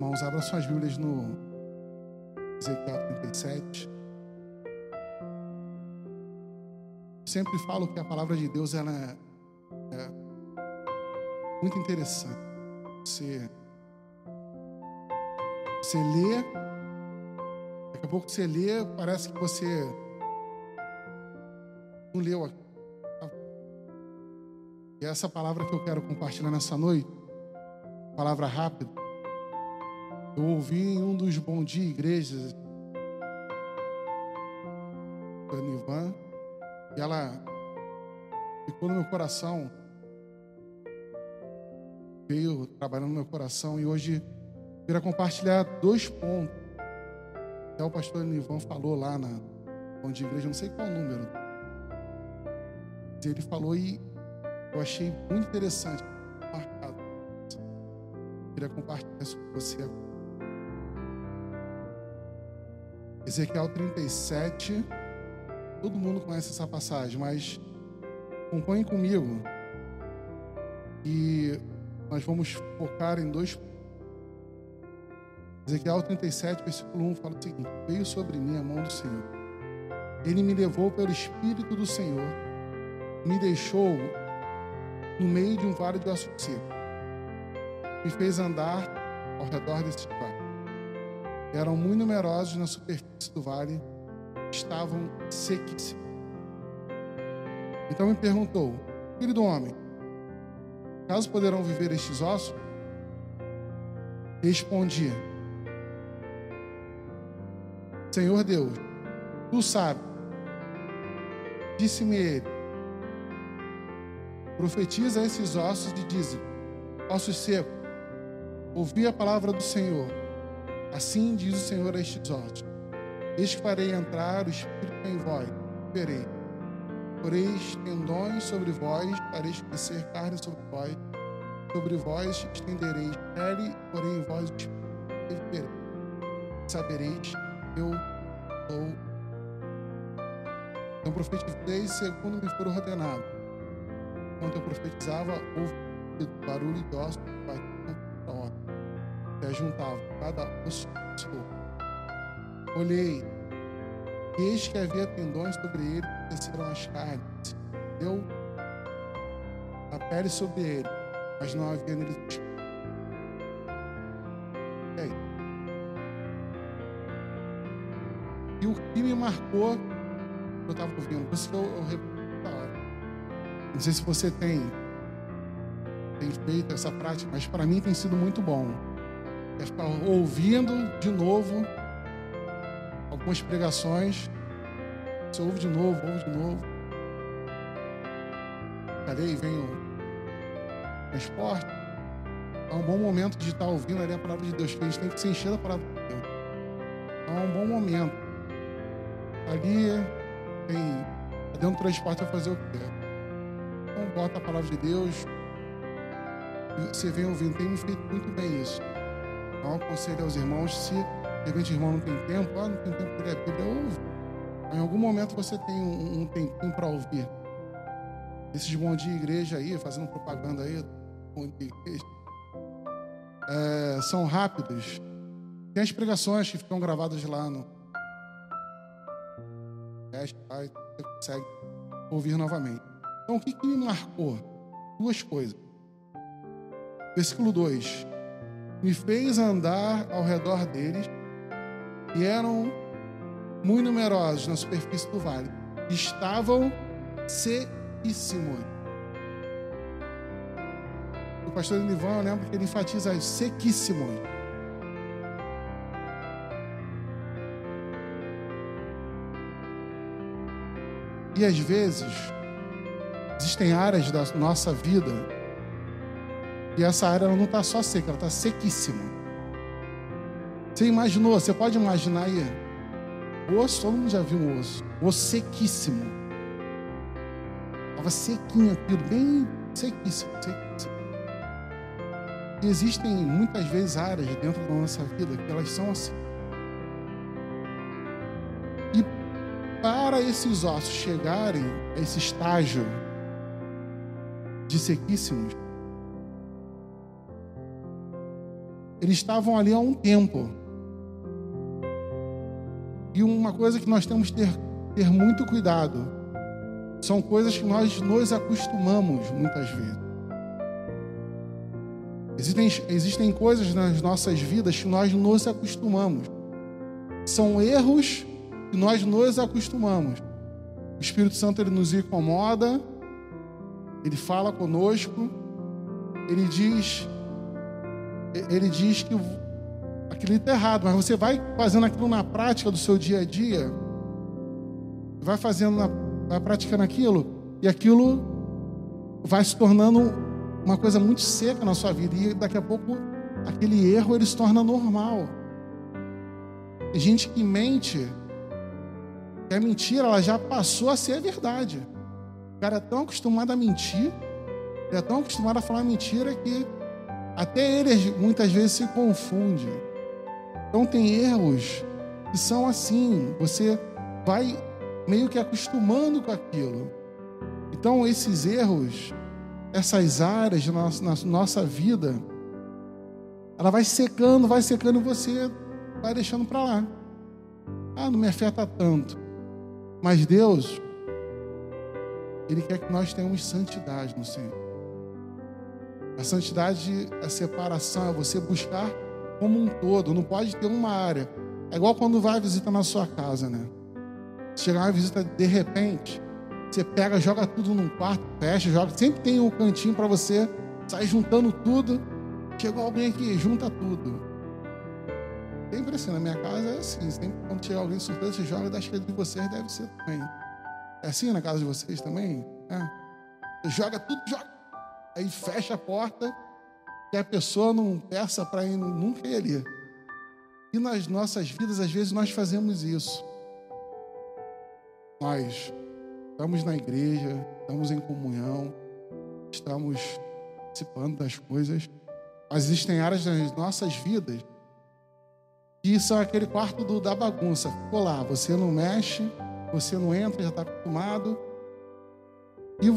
Irmãos, abra suas Bíblias no Ezequiel 37. Sempre falo que a palavra de Deus ela é, é muito interessante. Você, você lê, daqui a pouco você lê, parece que você não leu aqui. E essa palavra que eu quero compartilhar nessa noite, palavra rápida, eu ouvi em um dos bom dia igrejas, da Nivan, e ela ficou no meu coração, veio trabalhando no meu coração, e hoje eu queria compartilhar dois pontos. Até o pastor Nivan falou lá na bom dia igreja, não sei qual número. Ele falou e eu achei muito interessante, marcado. Eu queria compartilhar isso com você. Ezequiel 37. Todo mundo conhece essa passagem, mas acompanhe comigo. E nós vamos focar em dois Ezequiel 37, versículo 1 fala o seguinte: Veio sobre mim a mão do Senhor. Ele me levou pelo Espírito do Senhor, me deixou no meio de um vale de aço seco. Me fez andar ao redor desse vale. Eram muito numerosos na superfície do vale, estavam sequíssimos. Então me perguntou, filho do homem, caso poderão viver estes ossos? Respondi, Senhor Deus, tu sabes. Disse-me ele, Profetiza esses ossos e diz: Ossos secos, ouvi a palavra do Senhor. Assim diz o Senhor a estes ossos: Eis que farei entrar o Espírito em vós, verei. Poreis tendões sobre vós, fareis crescer carne sobre vós, sobre vós estendereis pele, porém vós o Espírito. Sabereis eu sou. Então profetizei segundo me for ordenado Enquanto eu profetizava, houve barulho de ossos. Se ajuntavam, cada osso Olhei, e eis que havia tendões sobre ele, que desceram as carnes. Deu a pele sobre ele, mas não havia nele. E aí? E o que me marcou, eu estava ouvindo, por isso que eu, eu não sei se você tem, tem feito essa prática, mas para mim tem sido muito bom. É ficar ouvindo de novo algumas pregações. Você ouve de novo, ouve de novo. Cadê? Vem o transporte. É um bom momento de estar ouvindo ali a palavra de Deus, a gente tem que se encher da palavra de Deus. É um bom momento. Ali tem. Dentro do transporte vai fazer o quê? Então, bota a palavra de Deus. E você vem ouvindo, tem me feito muito bem isso. Então, aconselho aos irmãos, se de repente o irmão não tem tempo, ah, não tem tempo para ler a Bíblia, ouve. Em algum momento você tem um, um tempinho para ouvir. Esses bom dia igreja aí, fazendo propaganda aí, bom igreja, é, são rápidos. Tem as pregações que ficam gravadas lá no. Você consegue ouvir novamente. Então, o que, que me marcou? Duas coisas. Versículo 2: Me fez andar ao redor deles, e eram muito numerosos na superfície do vale. Estavam sequíssimos. O pastor Nivan, eu lembro que ele enfatiza sequíssimos. E às vezes, Existem áreas da nossa vida e essa área não está só seca, ela está sequíssima. Você imaginou, você pode imaginar aí, osso, todo mundo já viu um osso, osso sequíssimo. Estava sequinho aquilo, bem sequíssimo, sequíssimo. E existem muitas vezes áreas dentro da nossa vida que elas são assim. E para esses ossos chegarem a esse estágio de sequíssimos, eles estavam ali há um tempo. E uma coisa que nós temos que ter, ter muito cuidado são coisas que nós nos acostumamos muitas vezes. Existem, existem coisas nas nossas vidas que nós nos acostumamos. São erros que nós nos acostumamos. O Espírito Santo ele nos incomoda, ele fala conosco, ele diz, ele diz que aquilo está errado, mas você vai fazendo aquilo na prática do seu dia a dia, vai fazendo, vai praticando aquilo, e aquilo vai se tornando uma coisa muito seca na sua vida, e daqui a pouco aquele erro ele se torna normal. Tem gente que mente que a mentira ela já passou a ser a verdade. O cara é tão acostumado a mentir, é tão acostumado a falar mentira que até ele muitas vezes se confunde. Então tem erros que são assim, você vai meio que acostumando com aquilo. Então esses erros, essas áreas na nossa, vida, ela vai secando, vai secando você vai deixando para lá. Ah, não me afeta tanto. Mas Deus, Ele quer que nós tenhamos santidade no Senhor. A santidade, a separação, é você buscar como um todo, não pode ter uma área. É igual quando vai visitar na sua casa, né? Chegar uma visita de repente, você pega, joga tudo num quarto, fecha, joga. Sempre tem um cantinho para você sair juntando tudo. Chegou alguém aqui, junta tudo. Sempre assim, na minha casa é assim. Sempre quando chega alguém surpresa, você joga da esquerda de vocês, deve ser também. É assim na casa de vocês também? É. Joga tudo, joga. Aí fecha a porta, que a pessoa não peça para ir nunca ir ali. E nas nossas vidas, às vezes, nós fazemos isso. Nós estamos na igreja, estamos em comunhão, estamos participando das coisas, mas existem áreas das nossas vidas que são aquele quarto do, da bagunça. Ficou lá, você não mexe, você não entra, já está acostumado. E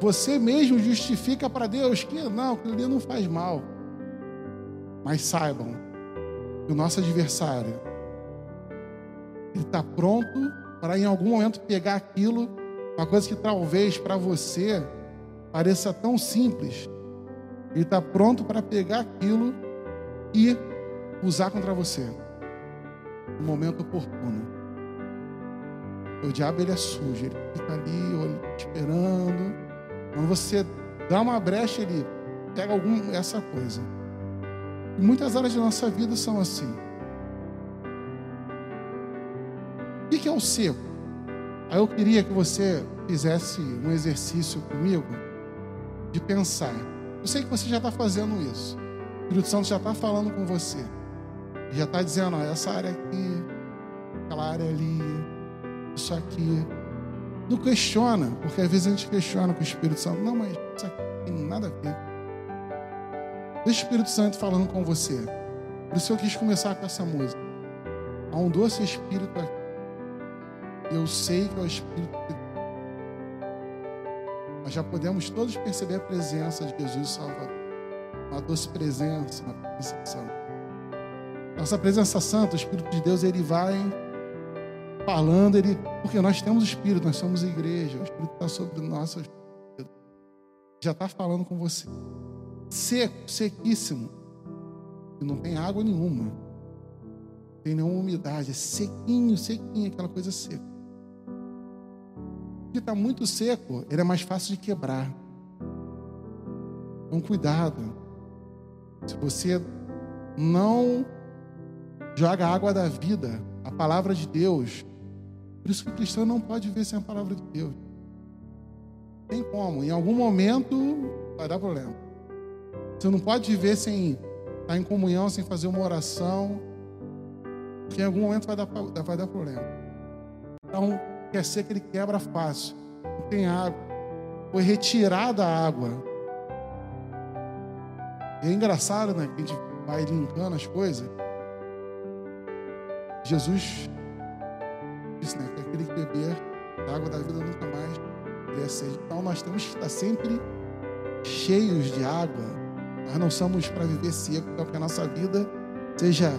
você mesmo justifica para Deus que não, aquilo ali não faz mal. Mas saibam que o nosso adversário ele está pronto para em algum momento pegar aquilo, uma coisa que talvez para você pareça tão simples. Ele está pronto para pegar aquilo e usar contra você no momento oportuno. O diabo ele é sujo, ele fica ali esperando. Quando você dá uma brecha, ele pega algum essa coisa. E muitas áreas da nossa vida são assim. O que é o seco? Aí eu queria que você fizesse um exercício comigo de pensar. Eu sei que você já está fazendo isso. O Espírito Santo já está falando com você. Já está dizendo, ó, essa área aqui, aquela área ali, isso aqui. Não questiona, porque às vezes a gente questiona com o Espírito Santo. Não, mas isso aqui não tem nada a ver. Deixa o Espírito Santo falando com você. Por isso eu quis começar com essa música. Há um doce Espírito aqui. Eu sei que é o Espírito de Deus. Nós já podemos todos perceber a presença de Jesus Salvador. Uma doce presença, uma presença santa. Nossa presença santa, o Espírito de Deus, ele vai falando, ele, porque nós temos Espírito, nós somos igreja, o Espírito está sobre nossas já está falando com você. Seco, sequíssimo. Não tem água nenhuma. Não tem nenhuma umidade. É sequinho, sequinho, aquela coisa seca. Porque está muito seco, ele é mais fácil de quebrar. Então, cuidado. Se você não joga a água da vida, a palavra de Deus. Por isso que o cristão não pode viver sem a palavra de Deus. Tem como, em algum momento vai dar problema. Você não pode viver sem estar em comunhão, sem fazer uma oração, porque em algum momento vai dar, vai dar problema. Então, quer ser que ele quebra fácil. Não tem água. Foi retirada a água. E é engraçado, né? Que a gente vai linkando as coisas. Jesus disse, né, que aquele que beber da água da vida nunca mais teria sede. Então nós temos que estar sempre cheios de água, Nós não somos para viver seco, então que a nossa vida seja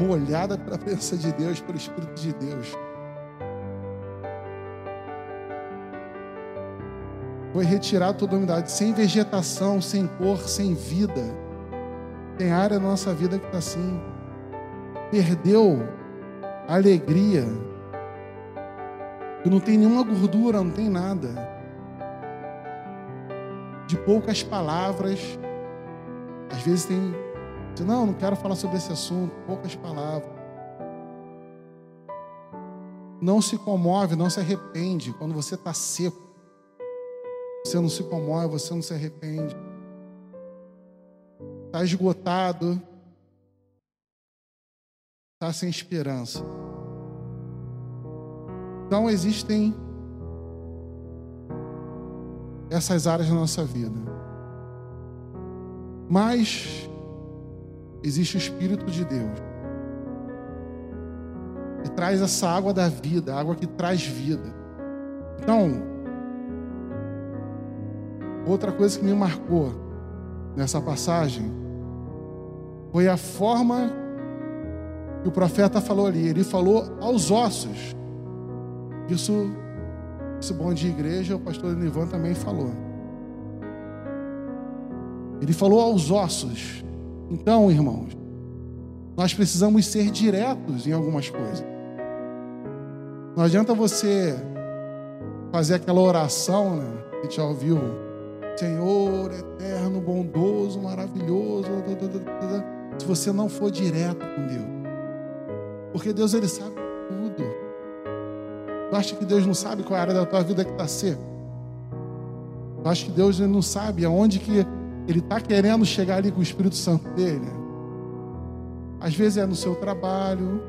molhada pela presença de Deus, pelo Espírito de Deus. Foi retirado toda a umidade, sem vegetação, sem cor, sem vida. Tem área na nossa vida que está assim. Perdeu a alegria. Que não tem nenhuma gordura, não tem nada. De poucas palavras. Às vezes tem. Não, não quero falar sobre esse assunto. Poucas palavras. Não se comove, não se arrepende quando você está seco. Você não se comove, você não se arrepende. Está esgotado. Está sem esperança. Então existem essas áreas na nossa vida. Mas existe o Espírito de Deus. Que traz essa água da vida, a água que traz vida. Então, Outra coisa que me marcou nessa passagem foi a forma que o profeta falou ali. Ele falou aos ossos. Isso, esse bom de igreja, o pastor Nivan também falou. Ele falou aos ossos. Então, irmãos, nós precisamos ser diretos em algumas coisas. Não adianta você fazer aquela oração, né? A gente já ouviu Senhor eterno, bondoso, maravilhoso. Se você não for direto com Deus, porque Deus ele sabe. Acha que Deus não sabe qual é a área da tua vida que está seca? Tu acha que Deus não sabe aonde que ele está querendo chegar ali com o Espírito Santo dele? Às vezes é no seu trabalho,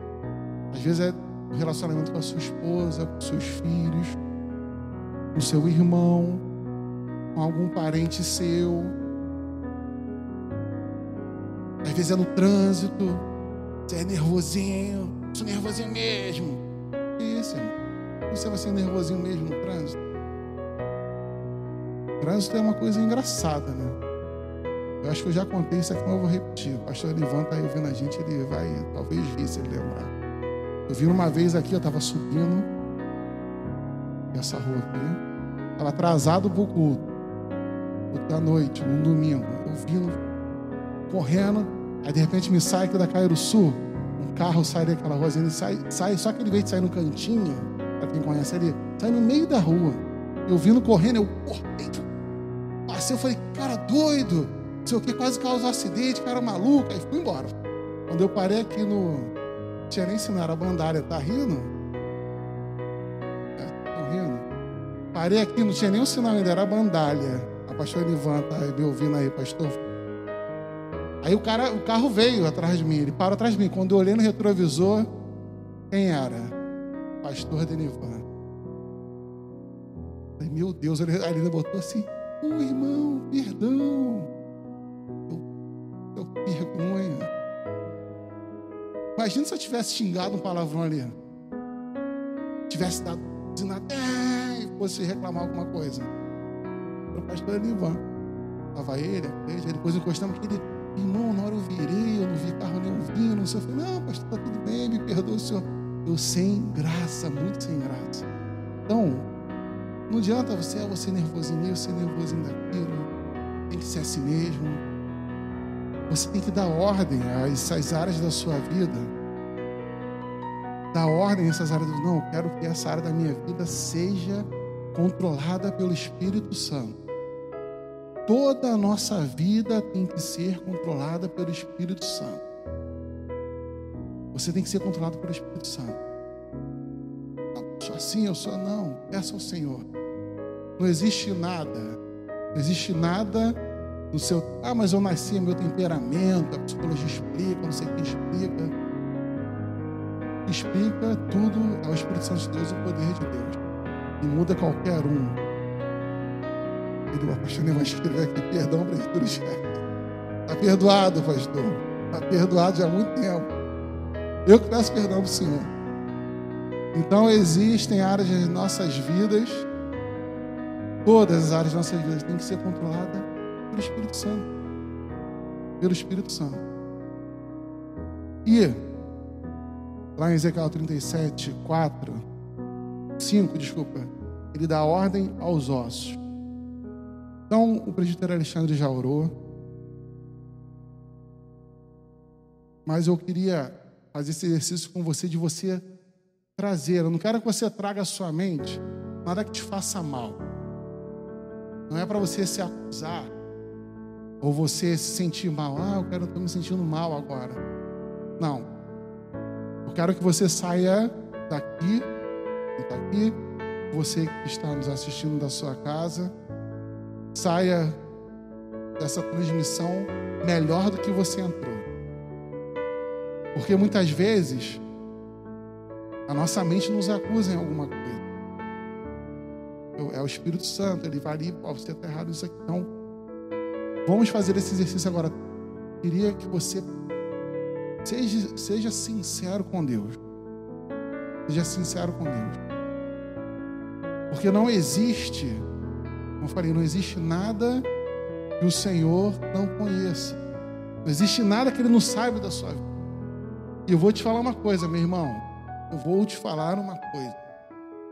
às vezes é no relacionamento com a sua esposa, com seus filhos, com seu irmão com algum parente seu. Às vezes é no trânsito, você é nervosinho, sou nervosinho mesmo. Você vai ser nervosinho mesmo no trânsito? Trânsito é uma coisa engraçada, né? Eu acho que eu já contei isso aqui, mas eu vou repetir. O pastor Elivan está aí ouvindo a gente, ele vai talvez vir se ele lembrar. Eu vi uma vez aqui, eu estava subindo essa rua aqui, estava atrasado para culto da noite, num domingo, eu vindo, correndo, aí de repente me sai aqui da Cairo Sul, um carro sai daquela rua, ele sai, sai, só que ele veio de sair no cantinho, para quem conhece ali, sai no meio da rua. Eu vindo correndo, eu cortei, passei, eu falei, cara doido, não sei o que, quase causou um acidente, cara maluco, aí fui embora. Quando eu parei aqui no. Não tinha nem sinal, era bandária, tá rindo? É, tá rindo? Parei aqui, não tinha nem sinal ainda, era bandalha pastor Ivan tá me ouvindo aí, pastor. Aí o cara, o carro veio atrás de mim, ele parou atrás de mim. Quando eu olhei no retrovisor, quem era? Pastor Denivan. Aí, meu Deus, ele, ainda botou assim, ô oh, irmão, perdão. Eu, eu vergonha. Imagina se eu tivesse xingado um palavrão ali. Tivesse dado e fosse reclamar alguma coisa para o pastor Elivan. Estava ele, igreja, depois encostamos aquele irmão, na hora eu virei, eu não vi carro nenhum vindo. Eu falei, não, pastor, está tudo bem, me perdoa o senhor. Eu sem graça, muito sem graça. Então, não adianta você, ah, você nervosinho nisso, você nervosinho daquilo. Tem que ser assim mesmo. Você tem que dar ordem a essas áreas da sua vida. Dar ordem a essas áreas. Não, eu quero que essa área da minha vida seja controlada pelo Espírito Santo. Toda a nossa vida tem que ser controlada pelo Espírito Santo. Você tem que ser controlado pelo Espírito Santo. Eu sou assim, eu sou não. Peça ao Senhor. Não existe nada. Não existe nada no seu. Ah, mas eu nasci, é meu temperamento, a psicologia explica, não sei quem explica. Explica tudo ao Espírito Santo de Deus, o poder de Deus. E muda qualquer um o pastor vai escrever aqui, perdão tudo Está perdoado, pastor. Está perdoado já há muito tempo. Eu que peço perdão para o Senhor. Então existem áreas das nossas vidas, todas as áreas das nossas vidas têm que ser controladas pelo Espírito Santo. pelo Espírito Santo. E lá em Ezequiel 37, 4, 5, desculpa, ele dá ordem aos ossos. Então, o presbítero Alexandre já orou. Mas eu queria fazer esse exercício com você de você trazer. Eu não quero que você traga à sua mente nada que te faça mal. Não é para você se acusar ou você se sentir mal. Ah, eu quero estar me sentindo mal agora. Não. Eu quero que você saia daqui, está aqui, você que está nos assistindo da sua casa, saia dessa transmissão melhor do que você entrou. Porque muitas vezes a nossa mente nos acusa em alguma coisa. É o Espírito Santo, ele vai ali, ó, você está errado nisso aqui. Então, vamos fazer esse exercício agora. Queria que você seja, seja sincero com Deus. Seja sincero com Deus. Porque não existe, como eu falei, não existe nada que o Senhor não conheça. Não existe nada que Ele não saiba da sua vida. E eu vou te falar uma coisa, meu irmão. Eu vou te falar uma coisa.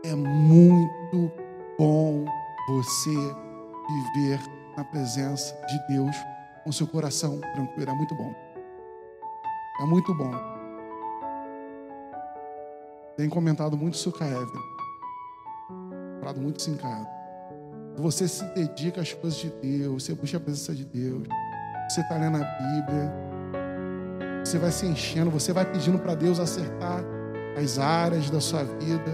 É muito bom você viver na presença de Deus com seu coração tranquilo. É muito bom. É muito bom. Tem comentado muito isso com a. Falado muito isso em casa. Você se dedica às coisas de Deus, você busca a presença de Deus, você está lendo a Bíblia, você vai se enchendo, você vai pedindo para Deus acertar as áreas da sua vida,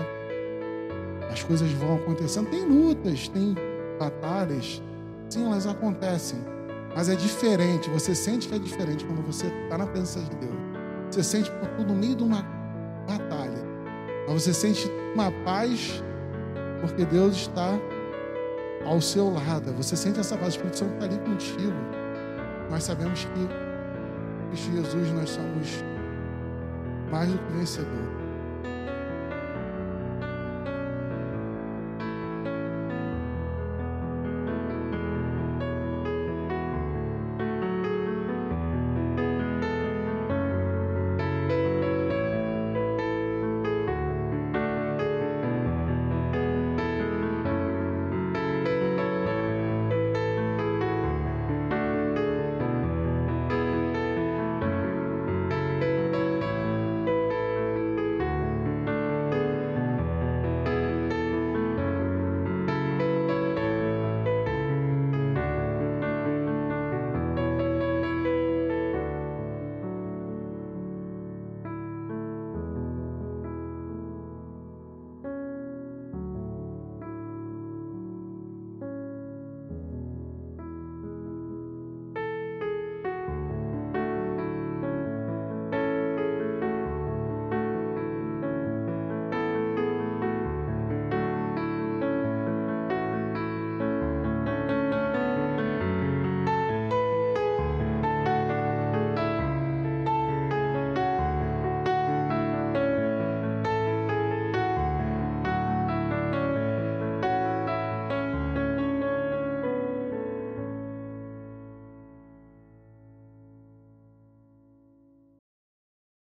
as coisas vão acontecendo. Tem lutas, tem batalhas, sim, elas acontecem, mas é diferente. Você sente que é diferente quando você está na presença de Deus. Você sente que está no meio de uma batalha, mas você sente uma paz porque Deus está ao seu lado. Você sente essa paz, o Espírito Santo está ali contigo. Nós sabemos que em Jesus nós somos mais do que vencedores.